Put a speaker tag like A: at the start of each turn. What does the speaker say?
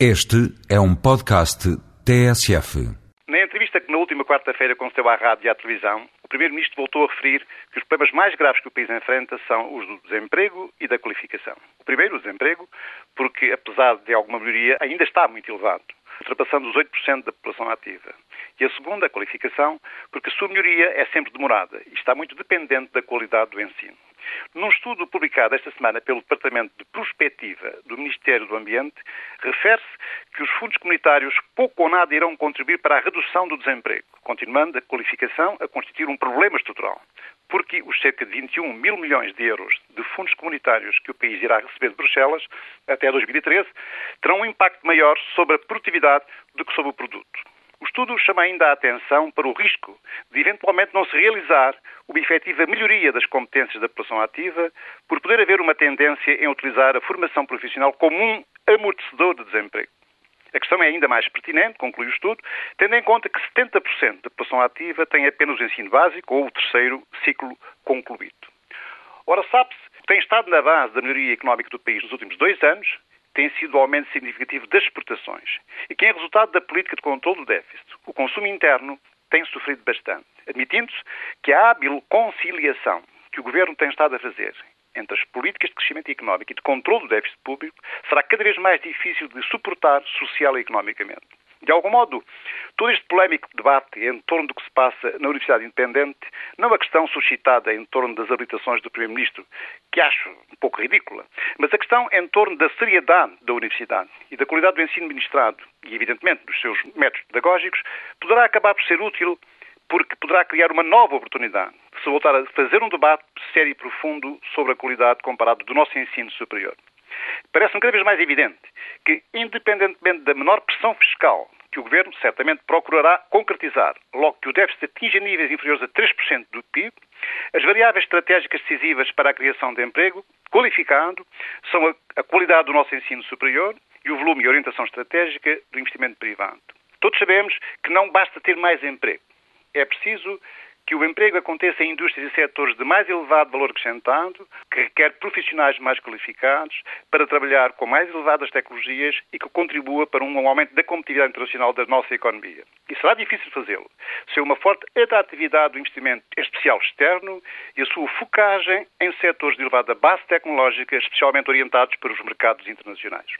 A: Este é um podcast TSF.
B: Na entrevista que na última quarta-feira concedeu à rádio e à televisão, o Primeiro-Ministro voltou a referir que os problemas mais graves que o país enfrenta são os do desemprego e da qualificação. O primeiro, o desemprego, porque apesar de alguma melhoria, ainda está muito elevado, ultrapassando os 8% da população ativa. E a segunda, a qualificação, porque a sua melhoria é sempre demorada e está muito dependente da qualidade do ensino. Num estudo publicado esta semana pelo Departamento de Prospectiva do Ministério do Ambiente, refere-se que os fundos comunitários pouco ou nada irão contribuir para a redução do desemprego, continuando a qualificação a constituir um problema estrutural. Porque os cerca de 21 mil milhões de euros de fundos comunitários que o país irá receber de Bruxelas até 2013 terão um impacto maior sobre a produtividade do que sobre o produto. O estudo chama ainda a atenção para o risco de eventualmente não se realizar uma efetiva melhoria das competências da população ativa, por poder haver uma tendência em utilizar a formação profissional como um amortecedor de desemprego. A questão é ainda mais pertinente, conclui o estudo, tendo em conta que 70% da população ativa tem apenas o ensino básico ou o terceiro ciclo concluído. Ora, sabe-se que tem estado na base da melhoria económica do país nos últimos dois anos tem sido o aumento significativo das exportações e que é resultado da política de controle do déficit. O consumo interno tem sofrido bastante, admitindo-se que a hábil conciliação que o Governo tem estado a fazer entre as políticas de crescimento económico e de controle do déficit público será cada vez mais difícil de suportar social e economicamente. De algum modo, todo este polémico debate em torno do que se passa na Universidade Independente, não a questão suscitada em torno das habilitações do Primeiro-Ministro, que acho um pouco ridícula, mas a questão em torno da seriedade da Universidade e da qualidade do ensino ministrado e, evidentemente, dos seus métodos pedagógicos, poderá acabar por ser útil porque poderá criar uma nova oportunidade de se voltar a fazer um debate sério e profundo sobre a qualidade comparado do nosso ensino superior. Parece-me cada vez mais evidente que, independentemente da menor pressão fiscal que o Governo certamente procurará concretizar, logo que o déficit atinja níveis inferiores a 3% do PIB, as variáveis estratégicas decisivas para a criação de emprego qualificado são a, a qualidade do nosso ensino superior e o volume e orientação estratégica do investimento privado. Todos sabemos que não basta ter mais emprego. É preciso que o emprego aconteça em indústrias e setores de mais elevado valor acrescentado, que requer profissionais mais qualificados para trabalhar com mais elevadas tecnologias e que contribua para um aumento da competitividade internacional da nossa economia. E será difícil fazê-lo se uma forte atratividade do investimento especial externo e a sua focagem em setores de elevada base tecnológica, especialmente orientados para os mercados internacionais.